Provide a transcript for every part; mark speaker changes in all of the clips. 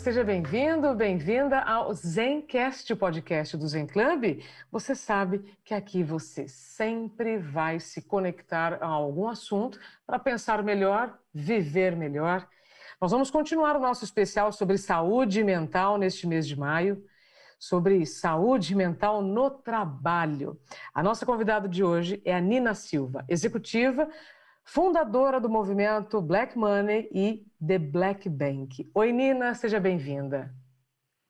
Speaker 1: Seja bem-vindo, bem-vinda ao Zencast, o podcast do Zen Club. Você sabe que aqui você sempre vai se conectar a algum assunto para pensar melhor, viver melhor. Nós vamos continuar o nosso especial sobre saúde mental neste mês de maio, sobre saúde mental no trabalho. A nossa convidada de hoje é a Nina Silva, executiva fundadora do movimento Black Money e The Black Bank. Oi, Nina, seja bem-vinda.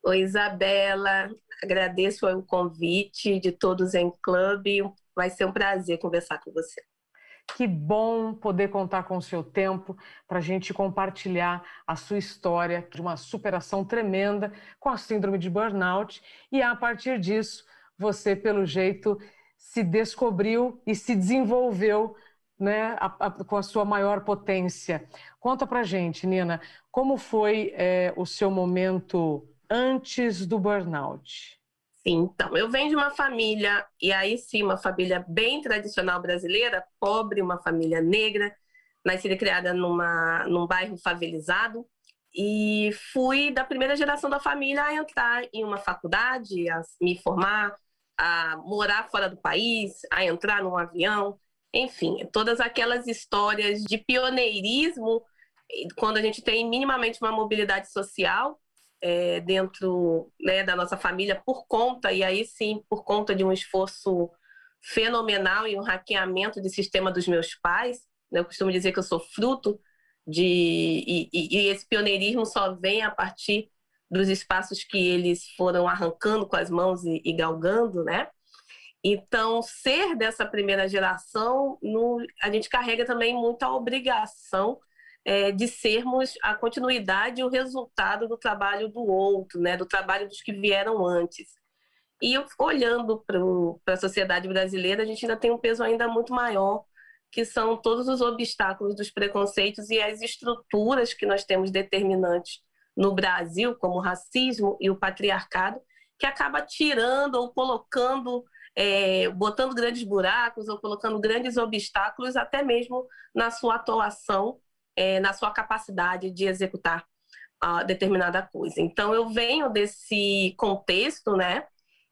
Speaker 2: Oi, Isabela. Agradeço o convite de todos em clube. Vai ser um prazer conversar com você.
Speaker 1: Que bom poder contar com o seu tempo para a gente compartilhar a sua história de uma superação tremenda com a síndrome de burnout. E a partir disso, você, pelo jeito, se descobriu e se desenvolveu né, a, a, com a sua maior potência. Conta pra gente, Nina, como foi é, o seu momento antes do burnout?
Speaker 2: Sim, então, eu venho de uma família, e aí sim, uma família bem tradicional brasileira, pobre, uma família negra, nascida e criada numa, num bairro favelizado, e fui da primeira geração da família a entrar em uma faculdade, a me formar, a morar fora do país, a entrar num avião, enfim, todas aquelas histórias de pioneirismo, quando a gente tem minimamente uma mobilidade social é, dentro né, da nossa família, por conta, e aí sim, por conta de um esforço fenomenal e um hackeamento de sistema dos meus pais. Né, eu costumo dizer que eu sou fruto de. E, e, e esse pioneirismo só vem a partir dos espaços que eles foram arrancando com as mãos e, e galgando, né? Então, ser dessa primeira geração, no, a gente carrega também muita obrigação é, de sermos a continuidade e o resultado do trabalho do outro, né, do trabalho dos que vieram antes. E olhando para a sociedade brasileira, a gente ainda tem um peso ainda muito maior, que são todos os obstáculos dos preconceitos e as estruturas que nós temos determinantes no Brasil, como o racismo e o patriarcado, que acaba tirando ou colocando é, botando grandes buracos ou colocando grandes obstáculos, até mesmo na sua atuação, é, na sua capacidade de executar uh, determinada coisa. Então, eu venho desse contexto, né?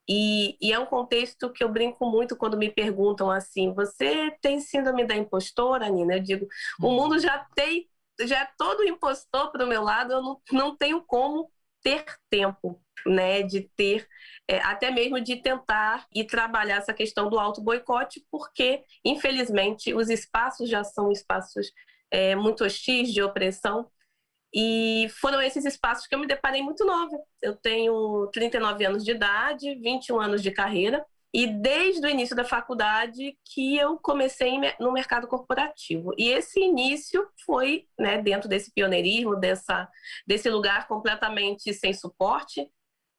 Speaker 2: E, e, é um contexto que eu brinco muito quando me perguntam assim: você tem síndrome da impostora, Nina? Eu digo: o mundo já tem, já é todo impostor para o meu lado, eu não, não tenho como ter tempo, né, de ter, é, até mesmo de tentar e trabalhar essa questão do auto boicote, porque, infelizmente, os espaços já são espaços é, muito hostis, de opressão, e foram esses espaços que eu me deparei muito nova. Eu tenho 39 anos de idade, 21 anos de carreira, e desde o início da faculdade que eu comecei no mercado corporativo. E esse início foi né, dentro desse pioneirismo, dessa, desse lugar completamente sem suporte,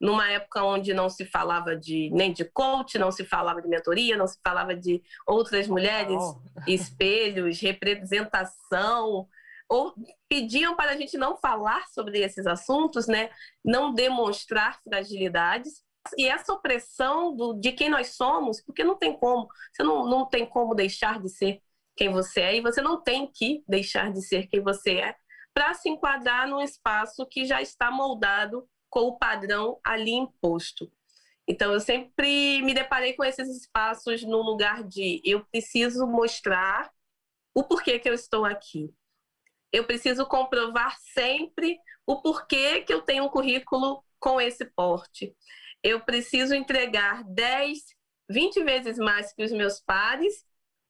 Speaker 2: numa época onde não se falava de nem de coach, não se falava de mentoria, não se falava de outras mulheres, oh. espelhos, representação, ou pediam para a gente não falar sobre esses assuntos, né? Não demonstrar fragilidades. E essa opressão do, de quem nós somos, porque não tem como, você não, não tem como deixar de ser quem você é, e você não tem que deixar de ser quem você é, para se enquadrar num espaço que já está moldado com o padrão ali imposto. Então, eu sempre me deparei com esses espaços no lugar de eu preciso mostrar o porquê que eu estou aqui. Eu preciso comprovar sempre o porquê que eu tenho um currículo com esse porte eu preciso entregar 10, 20 vezes mais que os meus pares,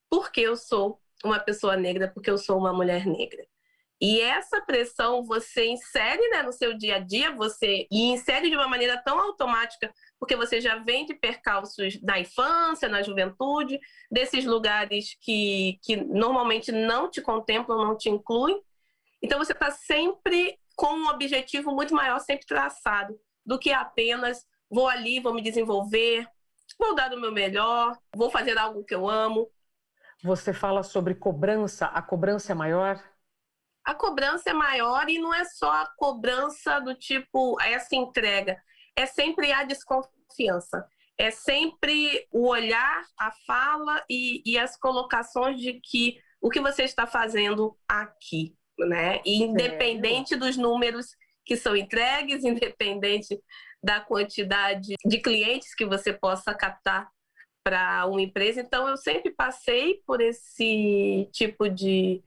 Speaker 2: porque eu sou uma pessoa negra, porque eu sou uma mulher negra. E essa pressão você insere né, no seu dia a dia, você e insere de uma maneira tão automática, porque você já vem de percalços na infância, na juventude, desses lugares que, que normalmente não te contemplam, não te incluem. Então você está sempre com um objetivo muito maior, sempre traçado, do que apenas vou ali, vou me desenvolver, vou dar o meu melhor, vou fazer algo que eu amo.
Speaker 1: Você fala sobre cobrança, a cobrança é maior?
Speaker 2: A cobrança é maior e não é só a cobrança do tipo essa entrega, é sempre a desconfiança. É sempre o olhar, a fala e, e as colocações de que o que você está fazendo aqui, né? E independente dos números que são entregues, independente da quantidade de clientes que você possa captar para uma empresa. Então, eu sempre passei por esse tipo de.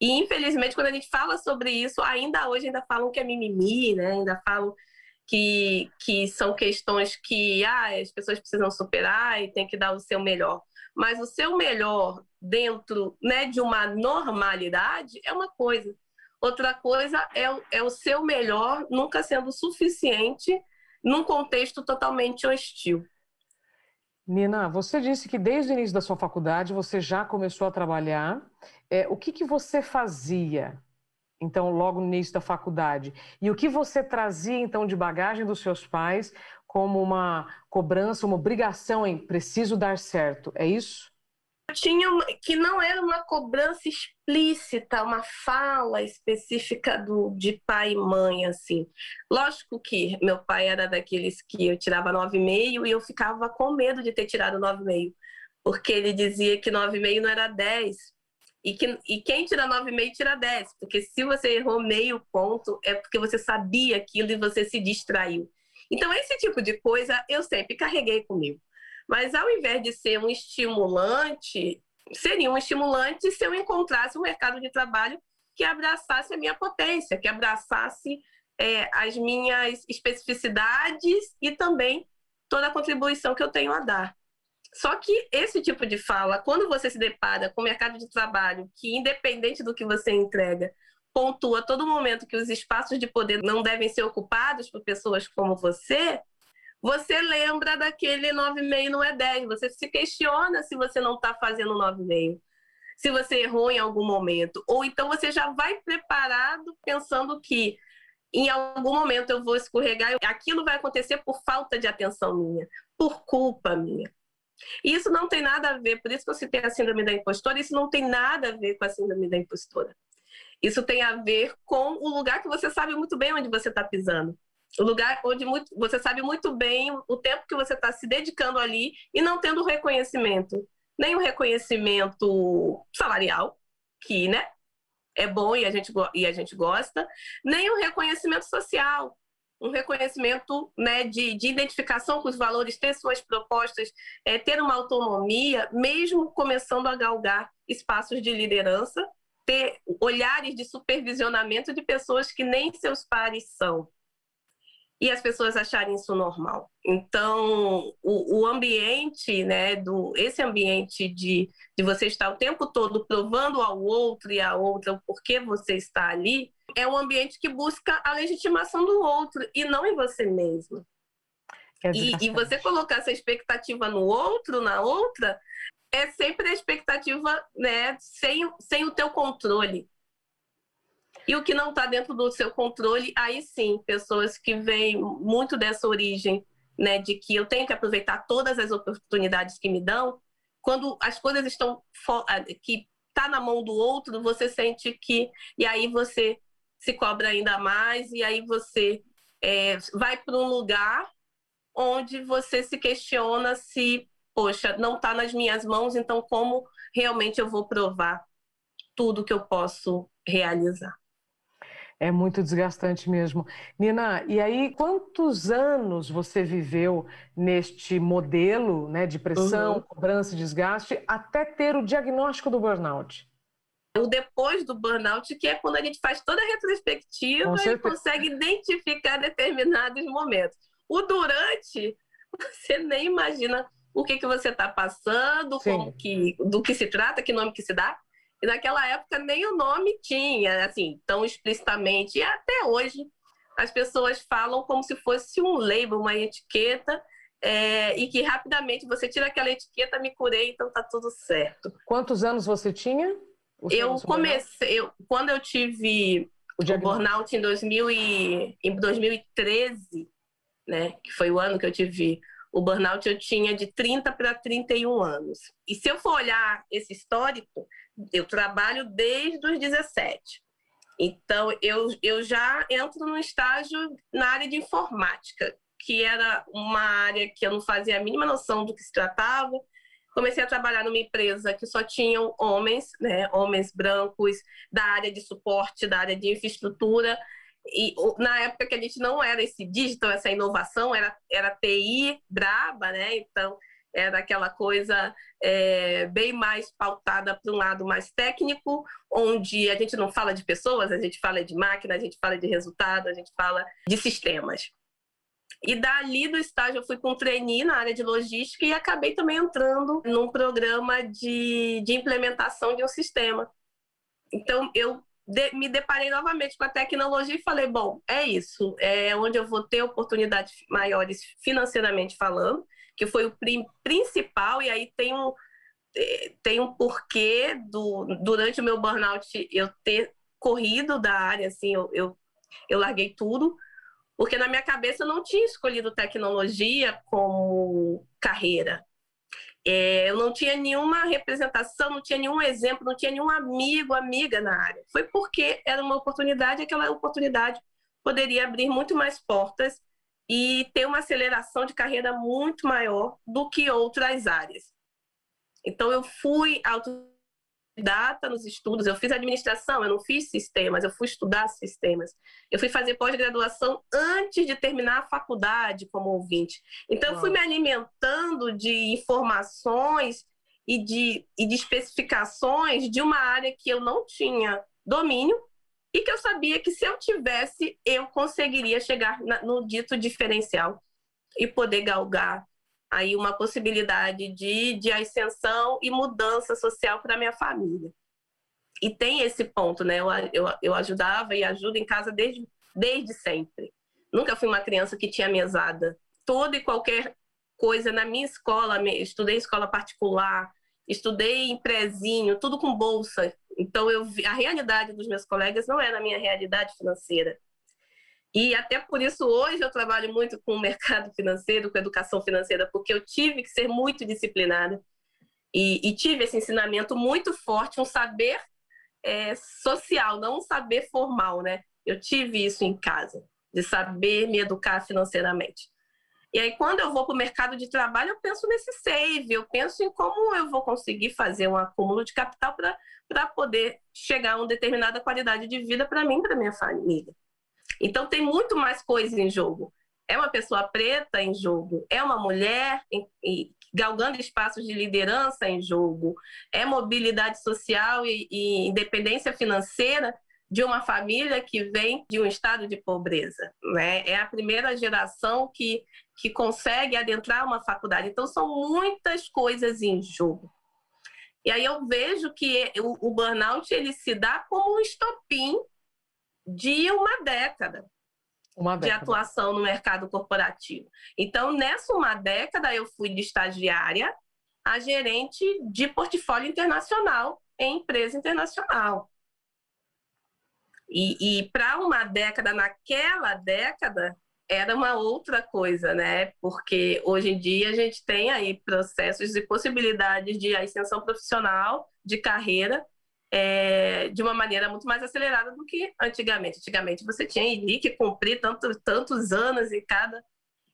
Speaker 2: E, infelizmente, quando a gente fala sobre isso, ainda hoje ainda falam que é mimimi, né? Ainda falam que, que são questões que ah, as pessoas precisam superar e tem que dar o seu melhor. Mas o seu melhor dentro né, de uma normalidade é uma coisa. Outra coisa é, é o seu melhor nunca sendo suficiente num contexto totalmente hostil.
Speaker 1: Nina, você disse que desde o início da sua faculdade você já começou a trabalhar. É, o que, que você fazia, então, logo no início da faculdade? E o que você trazia, então, de bagagem dos seus pais como uma cobrança, uma obrigação em preciso dar certo? É isso?
Speaker 2: Tinha que não era uma cobrança explícita, uma fala específica do, de pai e mãe, assim. Lógico que meu pai era daqueles que eu tirava 9,5 e eu ficava com medo de ter tirado 9,5, porque ele dizia que 9,5 não era 10. E, que, e quem tira 9,5 tira 10, porque se você errou meio ponto, é porque você sabia aquilo e você se distraiu. Então, esse tipo de coisa eu sempre carreguei comigo. Mas ao invés de ser um estimulante, seria um estimulante se eu encontrasse um mercado de trabalho que abraçasse a minha potência, que abraçasse é, as minhas especificidades e também toda a contribuição que eu tenho a dar. Só que esse tipo de fala, quando você se depara com o mercado de trabalho, que independente do que você entrega, pontua todo momento que os espaços de poder não devem ser ocupados por pessoas como você, você lembra daquele 9,5 não é 10. Você se questiona se você não está fazendo 9,5. Se você errou em algum momento. Ou então você já vai preparado pensando que em algum momento eu vou escorregar. Aquilo vai acontecer por falta de atenção minha, por culpa minha. E isso não tem nada a ver, por isso que eu citei a síndrome da impostora, isso não tem nada a ver com a síndrome da impostora. Isso tem a ver com o lugar que você sabe muito bem onde você está pisando o lugar onde muito, você sabe muito bem o tempo que você está se dedicando ali e não tendo reconhecimento. Nem o reconhecimento salarial, que né, é bom e a, gente, e a gente gosta, nem o reconhecimento social, um reconhecimento né, de, de identificação com os valores, ter suas propostas, é, ter uma autonomia, mesmo começando a galgar espaços de liderança, ter olhares de supervisionamento de pessoas que nem seus pares são e as pessoas acharem isso normal. Então, o, o, ambiente, né, do, esse ambiente de, de você estar o tempo todo provando ao outro e à outra o porquê você está ali, é um ambiente que busca a legitimação do outro e não em você mesmo. É e, e você colocar essa expectativa no outro, na outra, é sempre a expectativa né, sem, sem o teu controle. E o que não está dentro do seu controle, aí sim, pessoas que vêm muito dessa origem, né, de que eu tenho que aproveitar todas as oportunidades que me dão, quando as coisas estão ah, que está na mão do outro, você sente que e aí você se cobra ainda mais e aí você é, vai para um lugar onde você se questiona se, poxa, não está nas minhas mãos, então como realmente eu vou provar tudo que eu posso realizar?
Speaker 1: É muito desgastante mesmo. Nina, e aí quantos anos você viveu neste modelo né, de pressão, uhum. cobrança e desgaste até ter o diagnóstico do burnout?
Speaker 2: O depois do burnout, que é quando a gente faz toda a retrospectiva e consegue identificar determinados momentos. O durante, você nem imagina o que, que você está passando, como que, do que se trata, que nome que se dá. E naquela época nem o nome tinha, assim, tão explicitamente. E até hoje as pessoas falam como se fosse um label, uma etiqueta, é, e que rapidamente você tira aquela etiqueta, me curei, então tá tudo certo.
Speaker 1: Quantos anos você tinha?
Speaker 2: Eu comecei, eu, quando eu tive o, o burnout em, 2000 e, em 2013, né? Que foi o ano que eu tive o burnout, eu tinha de 30 para 31 anos. E se eu for olhar esse histórico, eu trabalho desde os 17. Então, eu, eu já entro no estágio na área de informática, que era uma área que eu não fazia a mínima noção do que se tratava. Comecei a trabalhar numa empresa que só tinham homens, né, homens brancos, da área de suporte, da área de infraestrutura. E na época que a gente não era esse digital, essa inovação, era, era TI braba, né? Então, era aquela coisa é, bem mais pautada para um lado mais técnico, onde a gente não fala de pessoas, a gente fala de máquina, a gente fala de resultado, a gente fala de sistemas. E dali do estágio eu fui com um trainee na área de logística e acabei também entrando num programa de, de implementação de um sistema. Então eu de, me deparei novamente com a tecnologia e falei, bom, é isso, é onde eu vou ter oportunidades maiores financeiramente falando, que foi o principal, e aí tem um, é, tem um porquê do, durante o meu burnout eu ter corrido da área, assim, eu, eu, eu larguei tudo, porque na minha cabeça eu não tinha escolhido tecnologia como carreira. É, eu não tinha nenhuma representação, não tinha nenhum exemplo, não tinha nenhum amigo, amiga na área. Foi porque era uma oportunidade, aquela oportunidade poderia abrir muito mais portas e ter uma aceleração de carreira muito maior do que outras áreas. Então, eu fui autodidata nos estudos, eu fiz administração, eu não fiz sistemas, eu fui estudar sistemas. Eu fui fazer pós-graduação antes de terminar a faculdade como ouvinte. Então, eu fui me alimentando de informações e de, e de especificações de uma área que eu não tinha domínio e que eu sabia que se eu tivesse, eu conseguiria chegar no dito diferencial e poder galgar aí uma possibilidade de, de ascensão e mudança social para minha família. E tem esse ponto, né? Eu, eu, eu ajudava e ajudo em casa desde, desde sempre. Nunca fui uma criança que tinha mesada. Toda e qualquer coisa na minha escola, estudei escola particular, estudei em prezinho, tudo com bolsa. Então eu vi, a realidade dos meus colegas não era a minha realidade financeira. E até por isso hoje eu trabalho muito com o mercado financeiro, com educação financeira, porque eu tive que ser muito disciplinada e, e tive esse ensinamento muito forte, um saber é, social, não um saber formal, né? Eu tive isso em casa, de saber me educar financeiramente. E aí, quando eu vou para o mercado de trabalho, eu penso nesse save, eu penso em como eu vou conseguir fazer um acúmulo de capital para poder chegar a uma determinada qualidade de vida para mim e para minha família. Então, tem muito mais coisa em jogo. É uma pessoa preta em jogo, é uma mulher em, em, galgando espaços de liderança em jogo, é mobilidade social e, e independência financeira de uma família que vem de um estado de pobreza. Né? É a primeira geração que, que consegue adentrar uma faculdade. Então, são muitas coisas em jogo. E aí eu vejo que o, o burnout ele se dá como um estopim de uma década, uma década, de atuação no mercado corporativo. Então, nessa uma década, eu fui de estagiária a gerente de portfólio internacional em empresa internacional. E, e para uma década, naquela década, era uma outra coisa, né? Porque hoje em dia a gente tem aí processos e possibilidades de ascensão profissional, de carreira, é, de uma maneira muito mais acelerada do que antigamente. Antigamente você tinha que cumprir tanto, tantos anos em cada.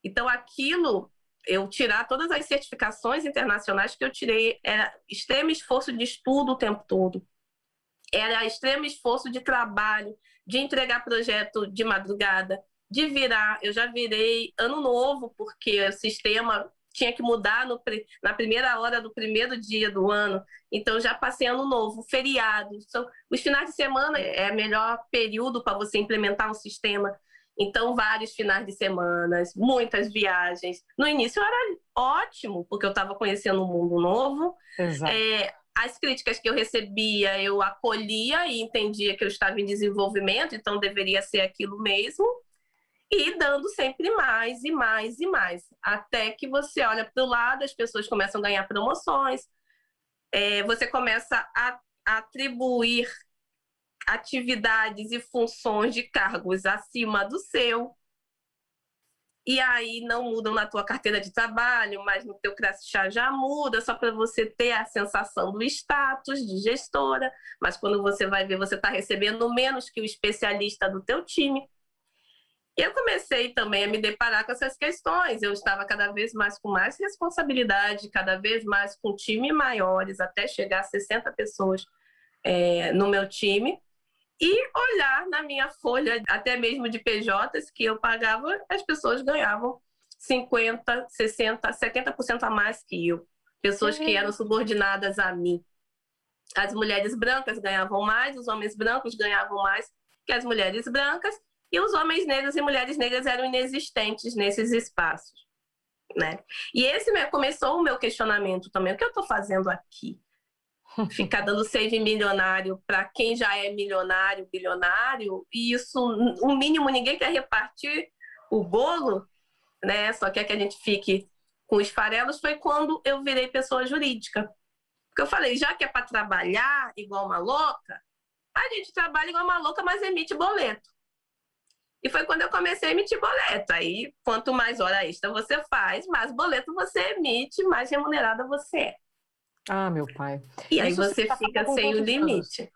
Speaker 2: Então aquilo, eu tirar todas as certificações internacionais que eu tirei, era extremo esforço de estudo o tempo todo era extremo esforço de trabalho, de entregar projeto de madrugada, de virar. Eu já virei ano novo, porque o sistema tinha que mudar no, na primeira hora do primeiro dia do ano. Então, já passei ano novo, feriados. Então, os finais de semana é o melhor período para você implementar um sistema. Então, vários finais de semana, muitas viagens. No início era ótimo, porque eu estava conhecendo um mundo novo. Exato. É, as críticas que eu recebia, eu acolhia e entendia que eu estava em desenvolvimento, então deveria ser aquilo mesmo, e dando sempre mais e mais e mais, até que você olha para o lado, as pessoas começam a ganhar promoções, é, você começa a, a atribuir atividades e funções de cargos acima do seu. E aí não mudam na tua carteira de trabalho, mas no teu crachá já muda, só para você ter a sensação do status de gestora, mas quando você vai ver, você está recebendo menos que o especialista do teu time. E eu comecei também a me deparar com essas questões. Eu estava cada vez mais com mais responsabilidade, cada vez mais com time maiores, até chegar a 60 pessoas é, no meu time e olhar na minha folha, até mesmo de PJs que eu pagava, as pessoas ganhavam 50, 60, 70% a mais que eu. Pessoas que eram subordinadas a mim. As mulheres brancas ganhavam mais, os homens brancos ganhavam mais que as mulheres brancas, e os homens negros e mulheres negras eram inexistentes nesses espaços. Né? E esse começou o meu questionamento também: o que eu estou fazendo aqui? Ficar dando save milionário para quem já é milionário, bilionário, e isso, o mínimo, ninguém quer repartir o bolo, né? Só quer que a gente fique com os farelos, foi quando eu virei pessoa jurídica. Porque eu falei, já que é para trabalhar igual uma louca, a gente trabalha igual uma louca, mas emite boleto. E foi quando eu comecei a emitir boleto. Aí, quanto mais hora extra você faz, mais boleto você emite, mais remunerada você é.
Speaker 1: Ah, meu pai.
Speaker 2: E aí você fica sem o limite.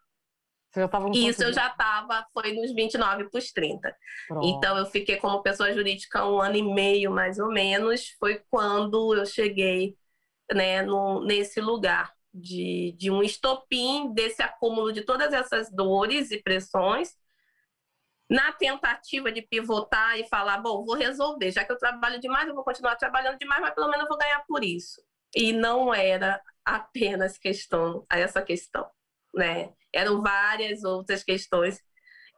Speaker 2: Você já tava Isso eu já estava, foi nos 29 para os 30. Pronto. Então eu fiquei como pessoa jurídica um ano e meio, mais ou menos. Foi quando eu cheguei né, no, nesse lugar de, de um estopim desse acúmulo de todas essas dores e pressões. Na tentativa de pivotar e falar, bom, vou resolver, já que eu trabalho demais, eu vou continuar trabalhando demais, mas pelo menos eu vou ganhar por isso. E não era apenas questão a essa questão, né? Eram várias outras questões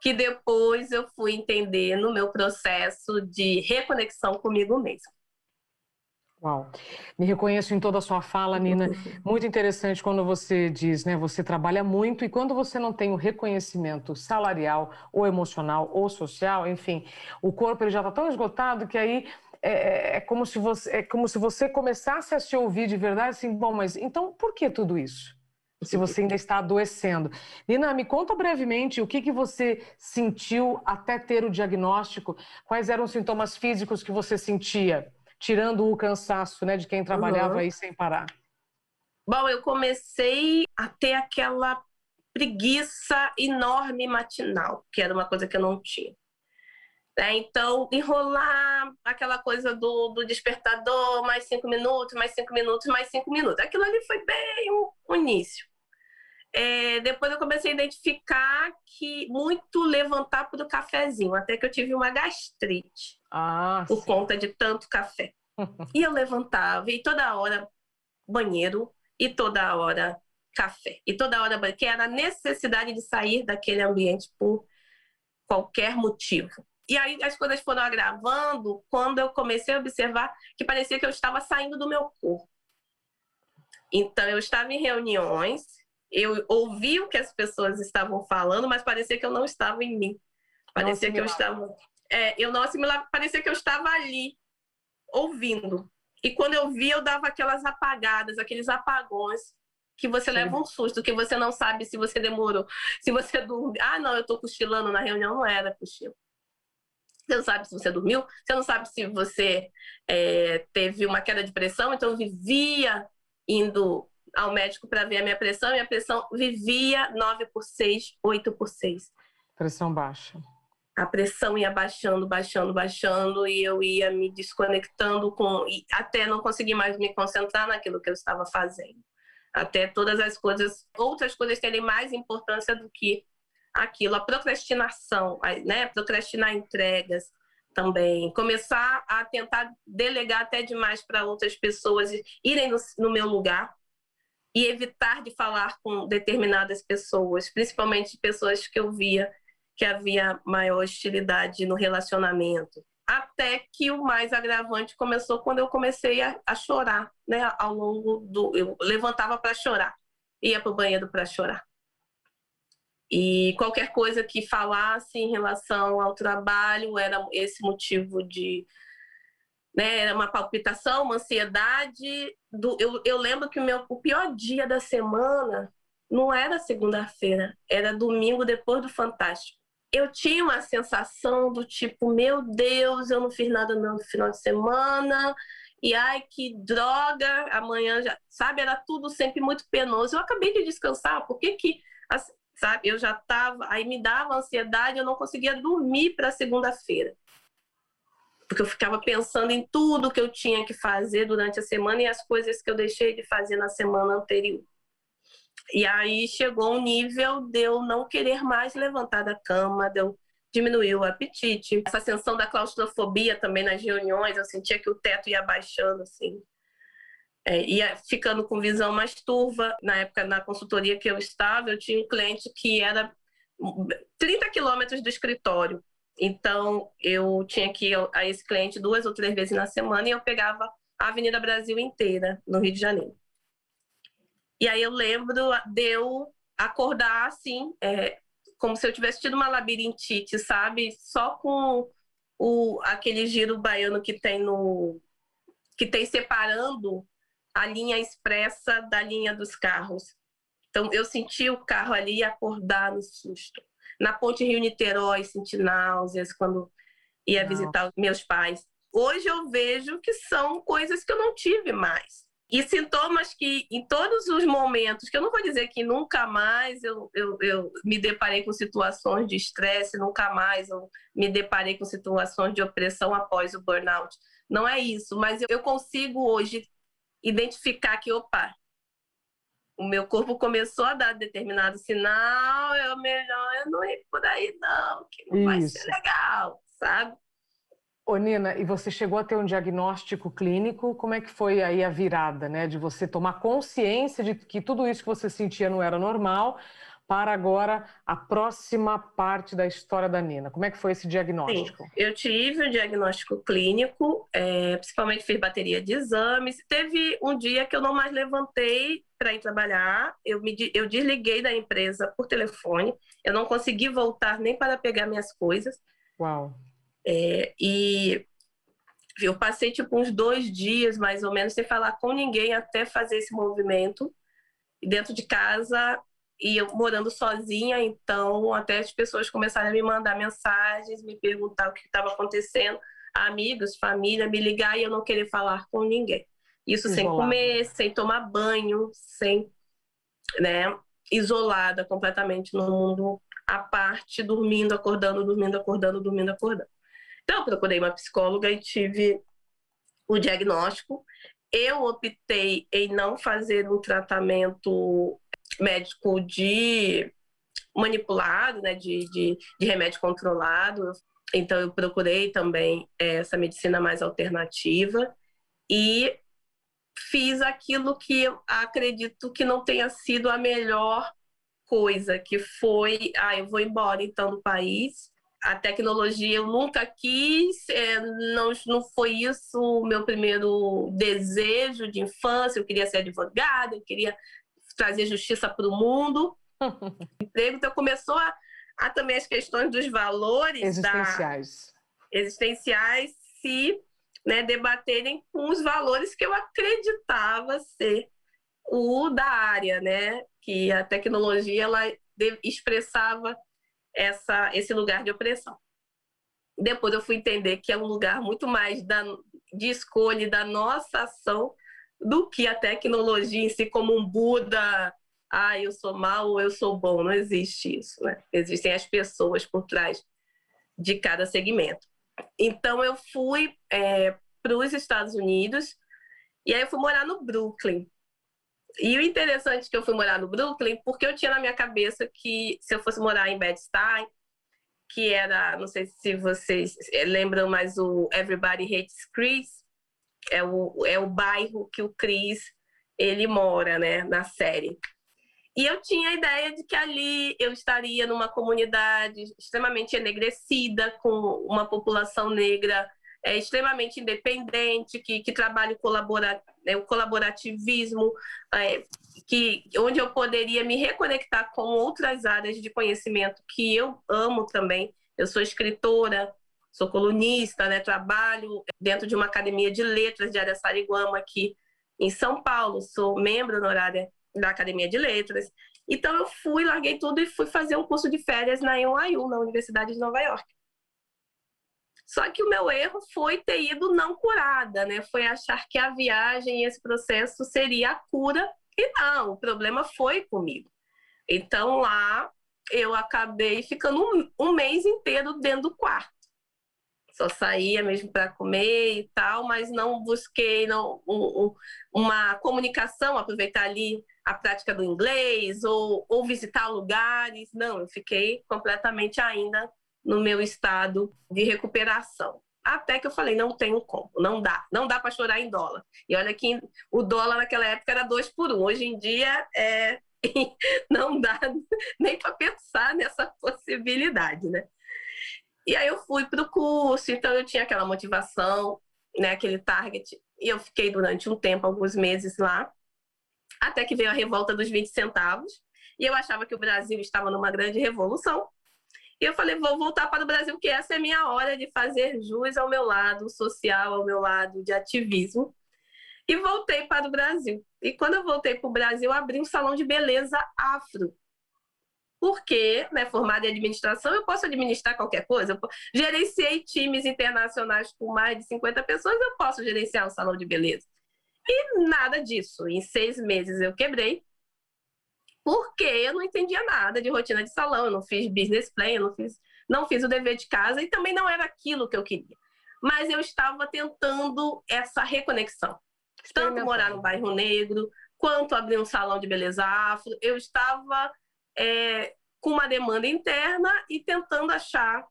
Speaker 2: que depois eu fui entender no meu processo de reconexão comigo mesmo.
Speaker 1: Uau, me reconheço em toda a sua fala, Nina. Muito interessante quando você diz, né? Você trabalha muito e quando você não tem o reconhecimento salarial, ou emocional, ou social, enfim, o corpo ele já está tão esgotado que aí é, é, é, como se você, é como se você começasse a se ouvir de verdade, assim, bom, mas então por que tudo isso? Se você ainda está adoecendo. Nina, me conta brevemente o que, que você sentiu até ter o diagnóstico, quais eram os sintomas físicos que você sentia, tirando o cansaço né, de quem trabalhava uhum. aí sem parar.
Speaker 2: Bom, eu comecei a ter aquela preguiça enorme matinal, que era uma coisa que eu não tinha. Né? Então, enrolar aquela coisa do, do, despertador, mais cinco minutos, mais cinco minutos, mais cinco minutos. Aquilo ali foi bem o, o início. É, depois eu comecei a identificar que muito levantar para o cafezinho, até que eu tive uma gastrite ah, por sim. conta de tanto café. e eu levantava e toda hora banheiro e toda hora café e toda hora banheiro, que era a necessidade de sair daquele ambiente por qualquer motivo. E aí as coisas foram agravando quando eu comecei a observar que parecia que eu estava saindo do meu corpo. Então eu estava em reuniões, eu ouvi o que as pessoas estavam falando, mas parecia que eu não estava em mim. Parecia que eu estava. É, eu não assimilava, parecia que eu estava ali, ouvindo. E quando eu vi, eu dava aquelas apagadas, aqueles apagões, que você Sim. leva um susto, que você não sabe se você demorou, se você dormiu. Ah, não, eu estou cochilando na reunião, não era cochilo. Você não sabe se você dormiu, você não sabe se você é, teve uma queda de pressão, então eu vivia indo ao médico para ver a minha pressão e a pressão vivia 9 por 6, 8 por 6.
Speaker 1: Pressão baixa.
Speaker 2: A pressão ia baixando, baixando, baixando e eu ia me desconectando com até não conseguir mais me concentrar naquilo que eu estava fazendo. Até todas as coisas, outras coisas terem mais importância do que aquilo, a procrastinação, né? Procrastinar entregas também, começar a tentar delegar até demais para outras pessoas irem no, no meu lugar e evitar de falar com determinadas pessoas, principalmente pessoas que eu via que havia maior hostilidade no relacionamento. Até que o mais agravante começou quando eu comecei a, a chorar, né? Ao longo do. Eu levantava para chorar, ia para o banheiro para chorar. E qualquer coisa que falasse em relação ao trabalho era esse motivo de. Né, era uma palpitação, uma ansiedade. Do, eu, eu lembro que o, meu, o pior dia da semana não era segunda-feira, era domingo depois do Fantástico. eu tinha uma sensação do tipo, meu Deus, eu não fiz nada no final de semana, e ai, que droga, amanhã já. Sabe, era tudo sempre muito penoso. Eu acabei de descansar, por que que. Sabe, eu já estava. Aí me dava ansiedade, eu não conseguia dormir para segunda-feira. Porque eu ficava pensando em tudo que eu tinha que fazer durante a semana e as coisas que eu deixei de fazer na semana anterior. E aí chegou um nível de eu não querer mais levantar da cama, de eu diminuiu o apetite. Essa sensação da claustrofobia também nas reuniões, eu sentia que o teto ia baixando, assim. É, ia ficando com visão mais turva. Na época, na consultoria que eu estava, eu tinha um cliente que era 30 quilômetros do escritório. Então, eu tinha que ir a esse cliente duas ou três vezes na semana e eu pegava a Avenida Brasil inteira, no Rio de Janeiro. E aí eu lembro de eu acordar assim, é, como se eu tivesse tido uma labirintite, sabe? Só com o, aquele giro baiano que tem no que tem separando a linha expressa da linha dos carros. Então eu senti o carro ali acordar no susto. Na Ponte Rio Niterói senti náuseas quando ia não. visitar meus pais. Hoje eu vejo que são coisas que eu não tive mais. E sintomas que, em todos os momentos, que eu não vou dizer que nunca mais eu, eu, eu me deparei com situações de estresse, nunca mais eu me deparei com situações de opressão após o burnout. Não é isso, mas eu consigo hoje identificar que, opa, o meu corpo começou a dar determinado sinal, é melhor eu não ir por aí, não, que não isso. vai ser legal, sabe?
Speaker 1: Ô Nina, e você chegou a ter um diagnóstico clínico, como é que foi aí a virada, né? De você tomar consciência de que tudo isso que você sentia não era normal, para agora a próxima parte da história da Nina. Como é que foi esse diagnóstico?
Speaker 2: Sim, eu tive um diagnóstico clínico, é, principalmente fiz bateria de exames. Teve um dia que eu não mais levantei para ir trabalhar, eu, me, eu desliguei da empresa por telefone, eu não consegui voltar nem para pegar minhas coisas.
Speaker 1: Uau!
Speaker 2: É, e eu passei tipo uns dois dias mais ou menos sem falar com ninguém até fazer esse movimento dentro de casa e eu morando sozinha, então até as pessoas começaram a me mandar mensagens, me perguntar o que estava acontecendo, amigos, família, me ligar e eu não querer falar com ninguém. Isso Isolada. sem comer, sem tomar banho, sem, né, isolada completamente no mundo à parte, dormindo, acordando, dormindo, acordando, dormindo, acordando. Então, eu procurei uma psicóloga e tive o diagnóstico. Eu optei em não fazer um tratamento médico de manipulado, né, de, de, de remédio controlado. Então, eu procurei também essa medicina mais alternativa e fiz aquilo que acredito que não tenha sido a melhor coisa, que foi, ah, eu vou embora então do país a tecnologia eu nunca quis, é, não, não foi isso o meu primeiro desejo de infância. Eu queria ser advogada, eu queria trazer justiça para o mundo. Emprego, então começou a, a, também as questões dos valores
Speaker 1: existenciais,
Speaker 2: da, existenciais se né, debaterem com os valores que eu acreditava ser o da área, né? Que a tecnologia ela expressava essa, esse lugar de opressão. Depois eu fui entender que é um lugar muito mais da, de escolha da nossa ação do que a tecnologia em si, como um Buda, ah, eu sou mal ou eu sou bom. Não existe isso, né? Existem as pessoas por trás de cada segmento. Então eu fui é, para os Estados Unidos e aí eu fui morar no Brooklyn. E o interessante é que eu fui morar no Brooklyn, porque eu tinha na minha cabeça que se eu fosse morar em Bed-Stuy, que era, não sei se vocês lembram, mas o Everybody Hates Chris, é o, é o bairro que o Chris ele mora, né, na série. E eu tinha a ideia de que ali eu estaria numa comunidade extremamente enegrecida, com uma população negra é, extremamente independente, que, que trabalha o, colabora, é, o colaborativismo, é, que, onde eu poderia me reconectar com outras áreas de conhecimento que eu amo também. Eu sou escritora, sou colunista, né, trabalho dentro de uma academia de letras de Araçariguama aqui em São Paulo, sou membro honorária da Academia de Letras. Então eu fui, larguei tudo e fui fazer um curso de férias na NYU, na Universidade de Nova York. Só que o meu erro foi ter ido não curada, né? Foi achar que a viagem e esse processo seria a cura. E não, o problema foi comigo. Então lá eu acabei ficando um, um mês inteiro dentro do quarto. Só saía mesmo para comer e tal, mas não busquei não, um, um, uma comunicação, aproveitar ali a prática do inglês ou, ou visitar lugares. Não, eu fiquei completamente ainda no meu estado de recuperação. Até que eu falei, não tenho como, não dá, não dá para chorar em dólar. E olha que o dólar naquela época era dois por um, hoje em dia é não dá nem para pensar nessa possibilidade, né? E aí eu fui para o curso, então eu tinha aquela motivação, né, aquele target, e eu fiquei durante um tempo, alguns meses lá, até que veio a revolta dos 20 centavos, e eu achava que o Brasil estava numa grande revolução, e eu falei, vou voltar para o Brasil, que essa é a minha hora de fazer jus ao meu lado social, ao meu lado de ativismo. E voltei para o Brasil. E quando eu voltei para o Brasil, abri um salão de beleza afro. Porque, né, formada em administração, eu posso administrar qualquer coisa. Eu gerenciei times internacionais com mais de 50 pessoas, eu posso gerenciar um salão de beleza. E nada disso. Em seis meses eu quebrei, porque eu não entendia nada de rotina de salão, eu não fiz business plan, eu não fiz, não fiz o dever de casa e também não era aquilo que eu queria. Mas eu estava tentando essa reconexão. Tanto morar no bairro negro, quanto abrir um salão de beleza afro, eu estava é, com uma demanda interna e tentando achar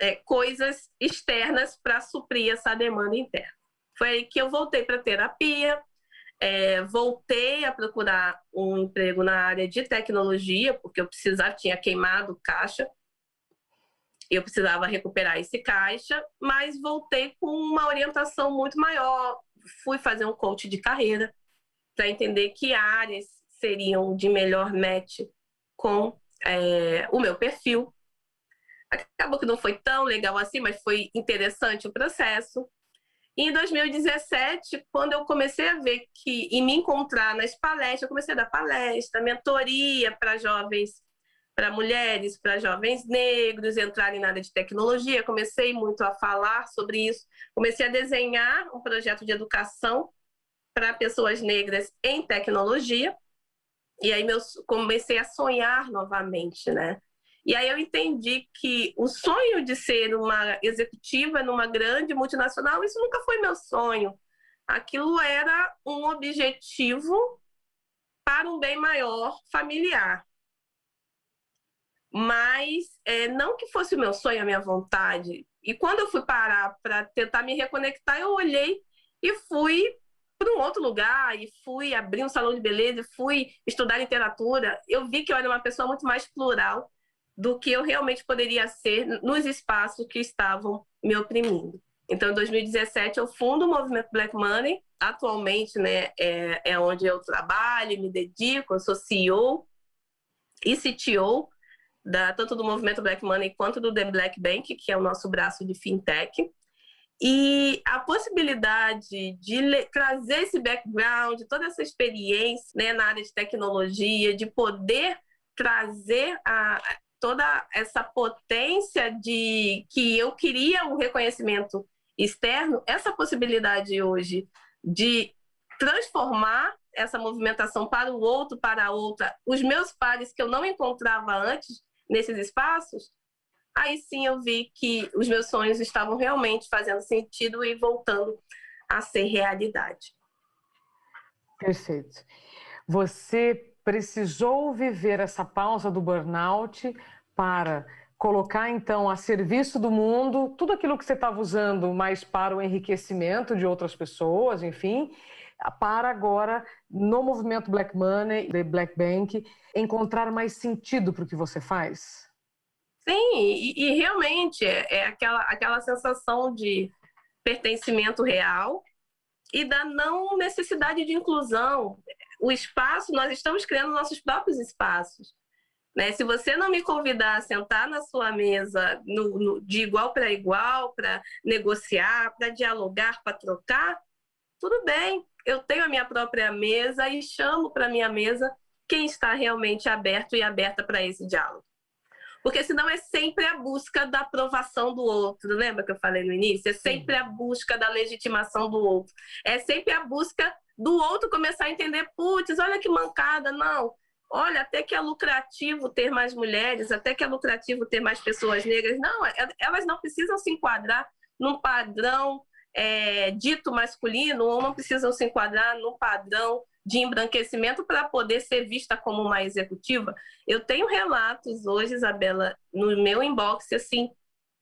Speaker 2: é, coisas externas para suprir essa demanda interna. Foi aí que eu voltei para terapia, é, voltei a procurar um emprego na área de tecnologia, porque eu precisava, tinha queimado caixa, eu precisava recuperar esse caixa, mas voltei com uma orientação muito maior. Fui fazer um coach de carreira para entender que áreas seriam de melhor match com é, o meu perfil. Acabou que não foi tão legal assim, mas foi interessante o processo. E em 2017, quando eu comecei a ver que e me encontrar nas palestras, eu comecei a dar palestra, mentoria para jovens, para mulheres, para jovens negros entrarem na área de tecnologia. Comecei muito a falar sobre isso. Comecei a desenhar um projeto de educação para pessoas negras em tecnologia. E aí comecei a sonhar novamente, né? E aí eu entendi que o sonho de ser uma executiva numa grande multinacional, isso nunca foi meu sonho. Aquilo era um objetivo para um bem maior familiar. Mas é, não que fosse o meu sonho, a minha vontade. E quando eu fui parar para tentar me reconectar, eu olhei e fui para um outro lugar e fui abrir um salão de beleza, fui estudar literatura. Eu vi que eu era uma pessoa muito mais plural do que eu realmente poderia ser nos espaços que estavam me oprimindo. Então, em 2017, eu fundo o movimento Black Money. Atualmente, né, é, é onde eu trabalho, me dedico. Eu sou CEO e CTO da, tanto do movimento Black Money quanto do The Black Bank, que é o nosso braço de fintech. E a possibilidade de trazer esse background, toda essa experiência né, na área de tecnologia, de poder trazer a, toda essa potência de que eu queria um reconhecimento externo, essa possibilidade hoje de transformar essa movimentação para o outro, para a outra, os meus pares que eu não encontrava antes nesses espaços, aí sim eu vi que os meus sonhos estavam realmente fazendo sentido e voltando a ser realidade.
Speaker 1: Perfeito. Você precisou viver essa pausa do burnout para colocar então a serviço do mundo tudo aquilo que você estava usando mais para o enriquecimento de outras pessoas, enfim, para agora no movimento Black Money, The Black Bank, encontrar mais sentido para o que você faz?
Speaker 2: Sim, e, e realmente é, é, aquela, aquela sensação de pertencimento real e da não necessidade de inclusão o espaço, nós estamos criando nossos próprios espaços. Né? Se você não me convidar a sentar na sua mesa no, no, de igual para igual, para negociar, para dialogar, para trocar, tudo bem. Eu tenho a minha própria mesa e chamo para minha mesa quem está realmente aberto e aberta para esse diálogo. Porque senão é sempre a busca da aprovação do outro. Lembra que eu falei no início? É sempre a busca da legitimação do outro. É sempre a busca do outro começar a entender, putz, olha que mancada, não. Olha, até que é lucrativo ter mais mulheres, até que é lucrativo ter mais pessoas negras. Não, é, elas não precisam se enquadrar num padrão é, dito masculino ou não precisam se enquadrar num padrão de embranquecimento para poder ser vista como uma executiva. Eu tenho relatos hoje, Isabela, no meu inbox, assim,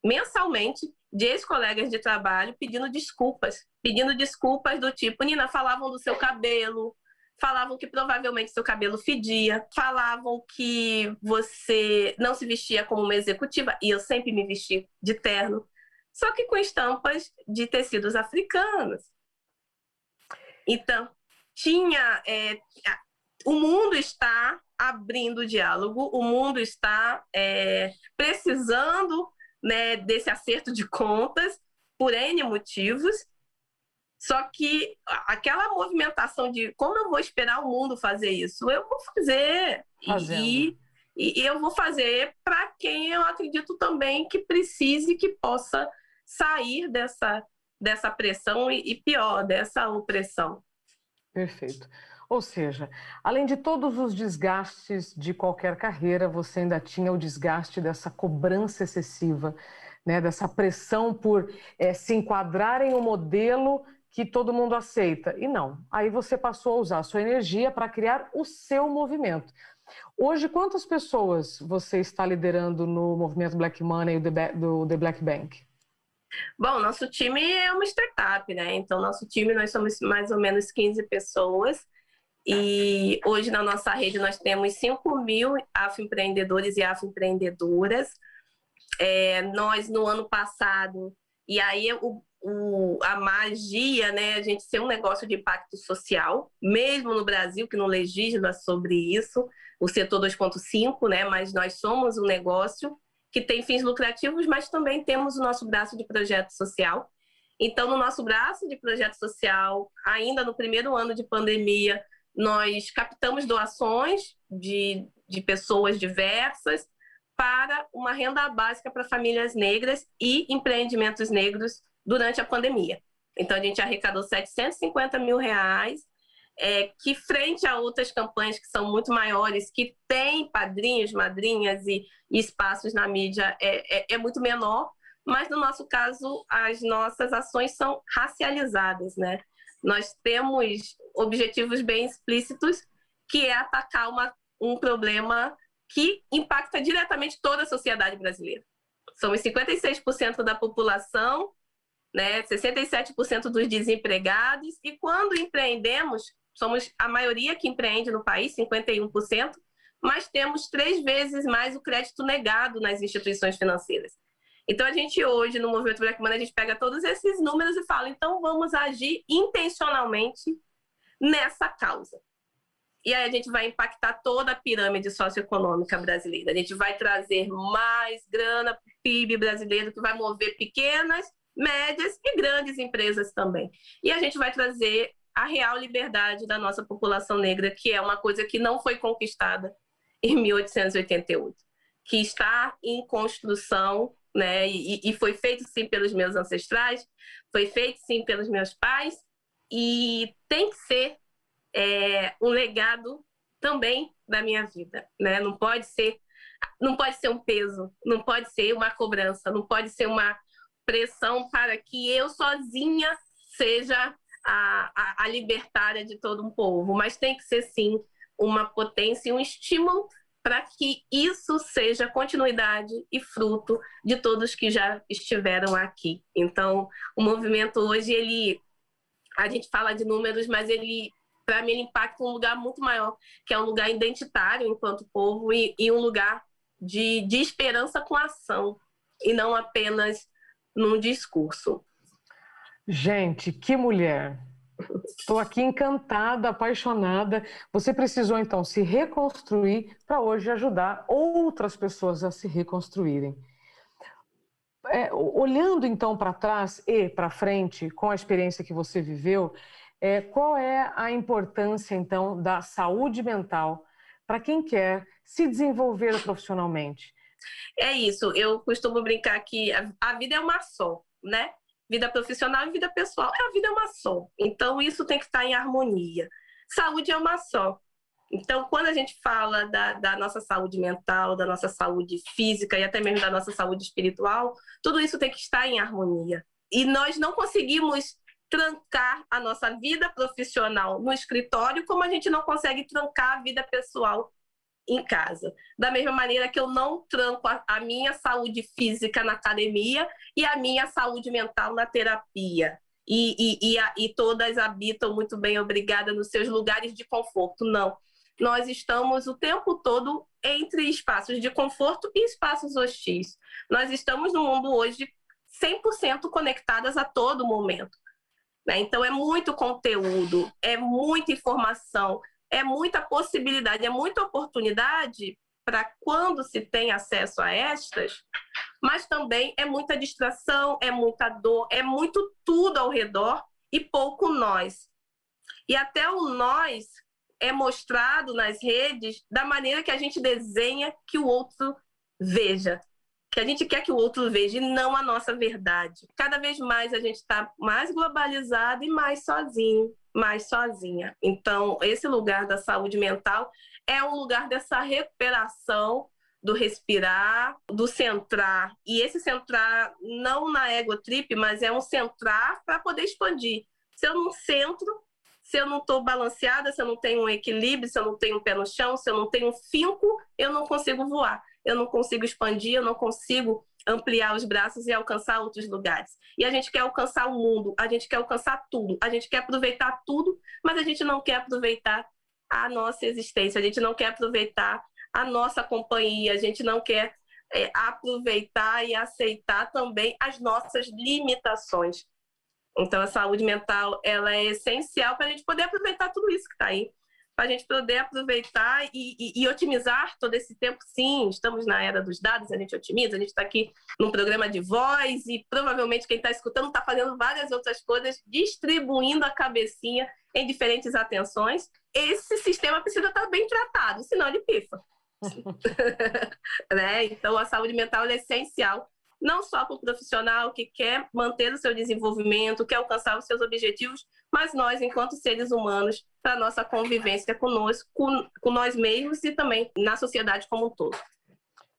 Speaker 2: mensalmente, de ex-colegas de trabalho pedindo desculpas, pedindo desculpas do tipo, Nina, falavam do seu cabelo, falavam que provavelmente seu cabelo fedia, falavam que você não se vestia como uma executiva, e eu sempre me vesti de terno, só que com estampas de tecidos africanos. Então, tinha. É, o mundo está abrindo diálogo, o mundo está é, precisando né, desse acerto de contas por N motivos. Só que aquela movimentação de como eu vou esperar o mundo fazer isso, eu vou fazer. E, e, eu vou fazer para quem eu acredito também que precise, que possa sair dessa, dessa pressão e, e pior, dessa opressão.
Speaker 1: Perfeito. Ou seja, além de todos os desgastes de qualquer carreira, você ainda tinha o desgaste dessa cobrança excessiva, né, dessa pressão por é, se enquadrar em um modelo que todo mundo aceita. E não. Aí você passou a usar a sua energia para criar o seu movimento. Hoje, quantas pessoas você está liderando no movimento Black Money do The Black Bank?
Speaker 2: Bom, nosso time é uma startup, né? Então, nosso time, nós somos mais ou menos 15 pessoas. E hoje na nossa rede nós temos 5 mil afroempreendedores e afroempreendedoras. É, nós, no ano passado, e aí o, o, a magia, né? A gente ser um negócio de impacto social, mesmo no Brasil, que não legisla sobre isso, o setor 2.5, né? Mas nós somos um negócio que tem fins lucrativos, mas também temos o nosso braço de projeto social. Então, no nosso braço de projeto social, ainda no primeiro ano de pandemia, nós captamos doações de, de pessoas diversas para uma renda básica para famílias negras e empreendimentos negros durante a pandemia. Então, a gente arrecadou 750 mil reais é, que frente a outras campanhas que são muito maiores, que têm padrinhos, madrinhas e, e espaços na mídia, é, é, é, muito menor, mas no nosso caso, as nossas ações são racializadas, né? Nós temos objetivos bem explícitos, que é atacar uma, um problema que impacta diretamente toda a sociedade brasileira. Somos 56% da população, né, 67% dos desempregados, e quando empreendemos, somos a maioria que empreende no país, 51%, mas temos três vezes mais o crédito negado nas instituições financeiras. Então, a gente hoje, no Movimento Black Money, a gente pega todos esses números e fala, então vamos agir intencionalmente nessa causa. E aí a gente vai impactar toda a pirâmide socioeconômica brasileira. A gente vai trazer mais grana para o PIB brasileiro, que vai mover pequenas, médias e grandes empresas também. E a gente vai trazer a real liberdade da nossa população negra, que é uma coisa que não foi conquistada em 1888, que está em construção, né? E, e foi feito sim pelos meus ancestrais, foi feito sim pelos meus pais, e tem que ser é, um legado também da minha vida, né? Não pode ser, não pode ser um peso, não pode ser uma cobrança, não pode ser uma pressão para que eu sozinha seja a, a, a libertária de todo um povo, mas tem que ser sim uma potência e um estímulo para que isso seja continuidade e fruto de todos que já estiveram aqui. Então, o movimento hoje, ele, a gente fala de números, mas ele, para mim, ele impacta um lugar muito maior, que é um lugar identitário enquanto povo e, e um lugar de, de esperança com ação e não apenas num discurso.
Speaker 1: Gente, que mulher! Estou aqui encantada, apaixonada. Você precisou então se reconstruir para hoje ajudar outras pessoas a se reconstruírem. É, olhando então para trás e para frente, com a experiência que você viveu, é, qual é a importância então da saúde mental para quem quer se desenvolver profissionalmente?
Speaker 2: É isso, eu costumo brincar que a vida é uma só, né? Vida profissional e vida pessoal, a vida é uma só. Então, isso tem que estar em harmonia. Saúde é uma só. Então, quando a gente fala da, da, nossa saúde mental, da nossa saúde física e até mesmo da nossa saúde espiritual, tudo isso tem que estar em harmonia. E nós não conseguimos trancar a nossa vida profissional no escritório, como a gente não consegue trancar a vida pessoal em casa. Da mesma maneira que eu não tranco a, a minha saúde física na academia e a minha saúde mental na terapia. E, e, e, a, e todas habitam muito bem, obrigada, nos seus lugares de conforto. Não. Nós estamos o tempo todo entre espaços de conforto e espaços hostis. Nós estamos no mundo hoje 100% conectadas a todo momento. Né? Então, é muito conteúdo, é muita informação, é muita possibilidade, é muita oportunidade para quando se tem acesso a estas, mas também é muita distração, é muita dor, é muito tudo ao redor e pouco nós. E até o nós é mostrado nas redes da maneira que a gente desenha que o outro veja que a gente quer que o outro veja e não a nossa verdade. Cada vez mais a gente está mais globalizado e mais sozinho, mais sozinha. Então, esse lugar da saúde mental é um lugar dessa recuperação do respirar, do centrar. E esse centrar não na ego trip, mas é um centrar para poder expandir. Se eu não centro, se eu não estou balanceada, se eu não tenho um equilíbrio, se eu não tenho um pé no chão, se eu não tenho um finco, eu não consigo voar eu não consigo expandir, eu não consigo ampliar os braços e alcançar outros lugares. E a gente quer alcançar o mundo, a gente quer alcançar tudo, a gente quer aproveitar tudo, mas a gente não quer aproveitar a nossa existência, a gente não quer aproveitar a nossa companhia, a gente não quer é, aproveitar e aceitar também as nossas limitações. Então, a saúde mental ela é essencial para a gente poder aproveitar tudo isso que está aí para a gente poder aproveitar e, e, e, otimizar todo esse tempo. Sim, estamos na era dos dados, a gente otimiza, a gente está aqui num programa de voz e provavelmente quem está escutando está fazendo várias outras coisas, distribuindo a cabecinha em diferentes atenções. Esse sistema precisa estar tá bem tratado, senão ele pifa. né? Então, a saúde mental é essencial não só para o profissional que quer manter o seu desenvolvimento, quer alcançar os seus objetivos, mas nós, enquanto seres humanos, para a nossa convivência conosco, com, com nós mesmos e também na sociedade como um todo.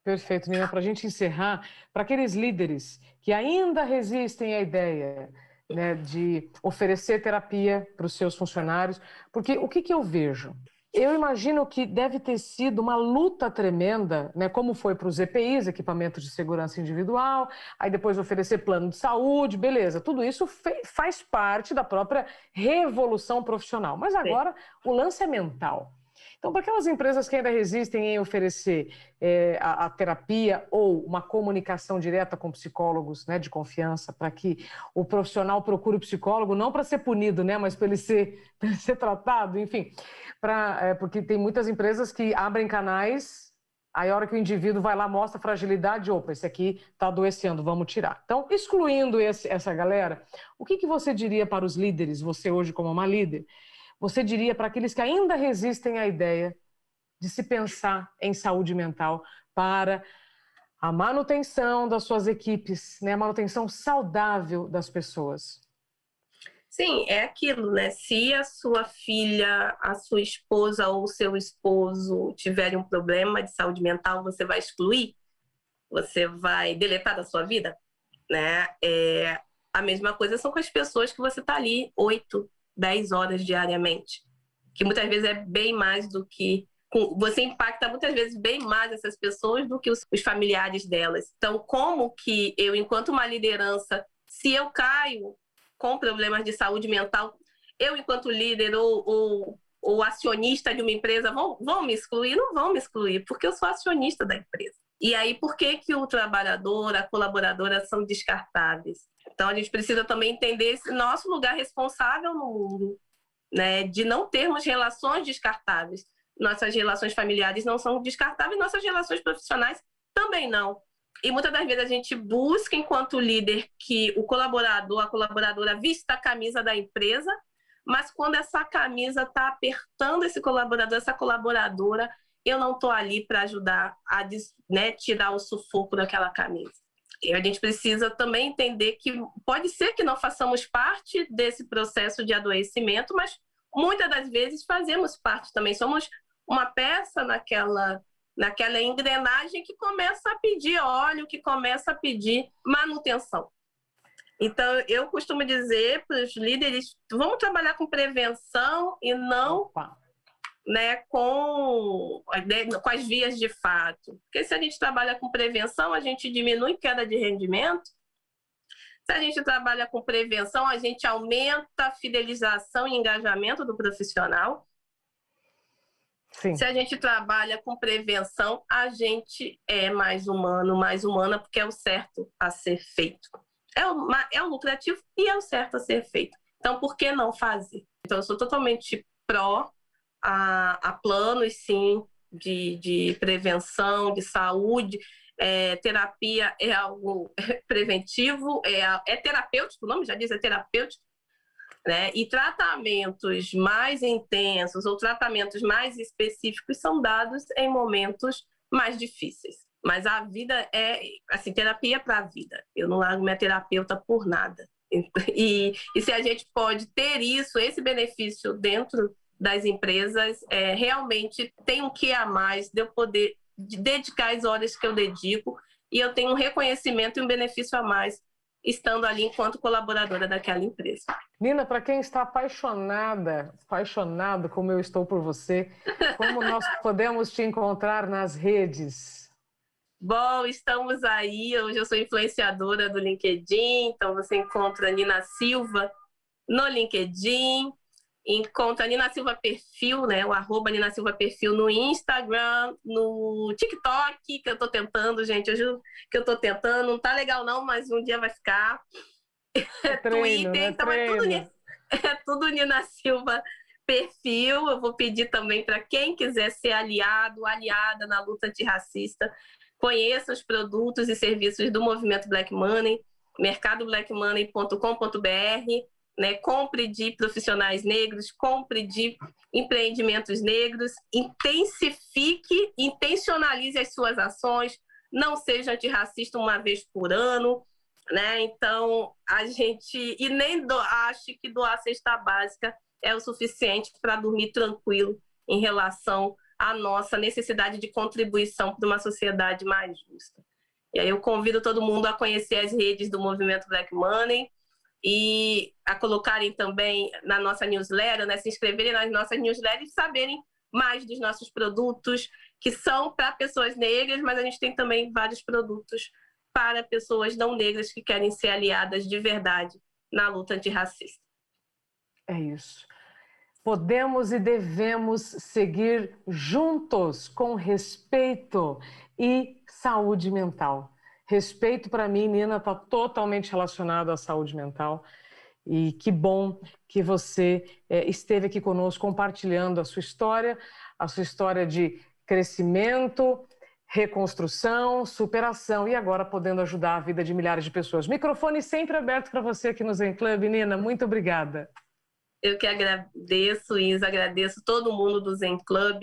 Speaker 1: Perfeito, Nina. Para a gente encerrar, para aqueles líderes que ainda resistem à ideia né, de oferecer terapia para os seus funcionários, porque o que, que eu vejo? Eu imagino que deve ter sido uma luta tremenda, né? Como foi para os EPIs, equipamentos de segurança individual, aí depois oferecer plano de saúde, beleza. Tudo isso faz parte da própria revolução profissional. Mas agora Sim. o lance é mental. Então, para aquelas empresas que ainda resistem em oferecer é, a, a, terapia ou uma comunicação direta com psicólogos né, de confiança, para que o profissional procure o psicólogo, não para ser punido, né, mas para ele ser, ele ser tratado, enfim, pra, é, porque tem muitas empresas que abrem canais Aí, a hora que o indivíduo vai lá, mostra fragilidade, opa, esse aqui está adoecendo, vamos tirar. Então, excluindo esse, essa galera, o que, que você diria para os líderes, você hoje como uma líder, você diria para aqueles que ainda resistem à ideia de se pensar em saúde mental para a manutenção das suas equipes, né? a manutenção saudável das pessoas?
Speaker 2: Sim, é aquilo, né? Se a sua filha, a sua esposa ou o seu esposo tiverem um problema de saúde mental, você vai excluir? Você vai deletar da sua vida? Né? É, a mesma coisa são com as pessoas que você está ali 8, 10 horas diariamente, que muitas vezes é bem mais do que você impacta muitas vezes bem mais essas pessoas do que os, familiares delas. Então, como que eu, enquanto uma liderança, se eu caio com problemas de saúde mental, eu, enquanto líder ou, ou, ou acionista de uma empresa, vão, vão me excluir? Não vão me excluir, porque eu sou acionista da empresa. E aí, por que, que o trabalhador, a colaboradora são descartáveis? Então, a gente precisa também entender esse nosso lugar responsável no mundo, né? de não termos relações descartáveis. Nossas relações familiares não são descartáveis, nossas relações profissionais também não. E muitas das vezes a gente busca, enquanto líder, que o colaborador, a colaboradora vista a camisa da empresa, mas quando essa camisa está apertando esse colaborador, essa colaboradora, eu não estou ali para ajudar a né, tirar o sufoco daquela camisa. E a gente precisa também entender que pode ser que não façamos parte desse processo de adoecimento, mas muitas das vezes fazemos parte também. Somos uma peça naquela, naquela engrenagem que começa a pedir óleo, que começa a pedir manutenção. Então, eu costumo dizer para os líderes: vamos trabalhar com prevenção e não Opa né, com, né, com as vias de fato. Porque se a gente trabalha com prevenção, a gente diminui queda de rendimento. Se a gente trabalha com prevenção, a gente aumenta a fidelização e engajamento do profissional. Sim. Se a gente trabalha com prevenção, a gente é mais humano, mais humana, porque é o certo a ser feito. É o, é o lucrativo e é o certo a ser feito. Então, por que não fazer? Então, eu sou totalmente pró a, a planos, sim, de, de prevenção, de saúde. É, terapia é algo preventivo, é, é terapêutico, o nome já diz, é terapêutico. Né? E tratamentos mais intensos ou tratamentos mais específicos são dados em momentos mais difíceis. Mas a vida é, assim, terapia para a vida. Eu não largo minha terapeuta por nada. E, e se a gente pode ter isso, esse benefício dentro das empresas é, realmente tem um que a mais de eu poder dedicar as horas que eu dedico e eu tenho um reconhecimento e um benefício a mais estando ali enquanto colaboradora daquela empresa.
Speaker 1: Nina, para quem está apaixonada, apaixonado como eu estou por você, como nós podemos te encontrar nas redes?
Speaker 2: Bom, estamos aí. Hoje eu sou influenciadora do LinkedIn, então você encontra a Nina Silva no LinkedIn, Encontra Nina Silva Perfil, né? O arroba Nina Silva Perfil no Instagram, no TikTok, que eu tô tentando, gente. Juro que eu tô tentando. Não tá legal, não, mas um dia vai ficar.
Speaker 1: É treino, Twitter, é então treino.
Speaker 2: é tudo, é tudo Nina Silva Perfil. Eu vou pedir também para quem quiser ser aliado, aliada na luta antirracista, conheça os produtos e serviços do movimento Black Money, mercadoblackmoney.com.br né? Compre de profissionais negros, compre de empreendimentos negros, intensifique, intencionalize as suas ações, não seja antirracista uma vez por ano, né? Então, a gente e nem do, que doar cesta básica é o suficiente para dormir tranquilo em relação à nossa necessidade de contribuição para uma sociedade mais justa. E aí eu convido todo mundo a conhecer as redes do movimento Black Money, e a colocarem também na nossa newsletter, né, se inscreverem nas nossas newsletters e saberem mais dos nossos produtos que são para pessoas negras, mas a gente tem também vários produtos para pessoas não negras que querem ser aliadas de verdade na luta antirracista.
Speaker 1: É isso. Podemos e devemos seguir juntos com respeito e saúde mental. Respeito para mim, Nina, está totalmente relacionado à saúde mental. E que bom que você é, esteve aqui conosco compartilhando a sua história, a sua história de crescimento, reconstrução, superação e agora podendo ajudar a vida de milhares de pessoas. Microfone sempre aberto para você aqui no Zen Club. Nina, muito obrigada.
Speaker 2: Eu que agradeço, Isa, agradeço todo mundo do Zen Club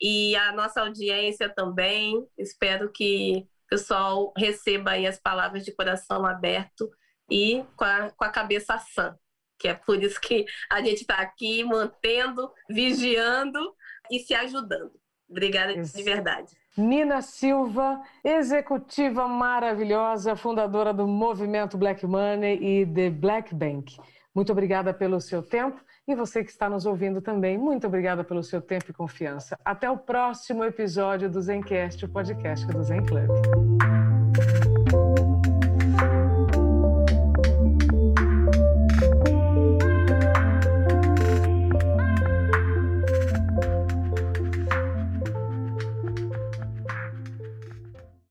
Speaker 2: e a nossa audiência também. Espero que pessoal receba aí as palavras de coração aberto e com a, com a cabeça sã, que é por isso que a gente está aqui mantendo, vigiando e se ajudando. Obrigada isso. de verdade.
Speaker 1: Nina Silva, executiva maravilhosa, fundadora do movimento Black Money e The Black Bank. Muito obrigada pelo seu tempo e você que está nos ouvindo também, muito obrigada pelo seu tempo e confiança. Até o próximo episódio do Zencast, o podcast do Zen Club.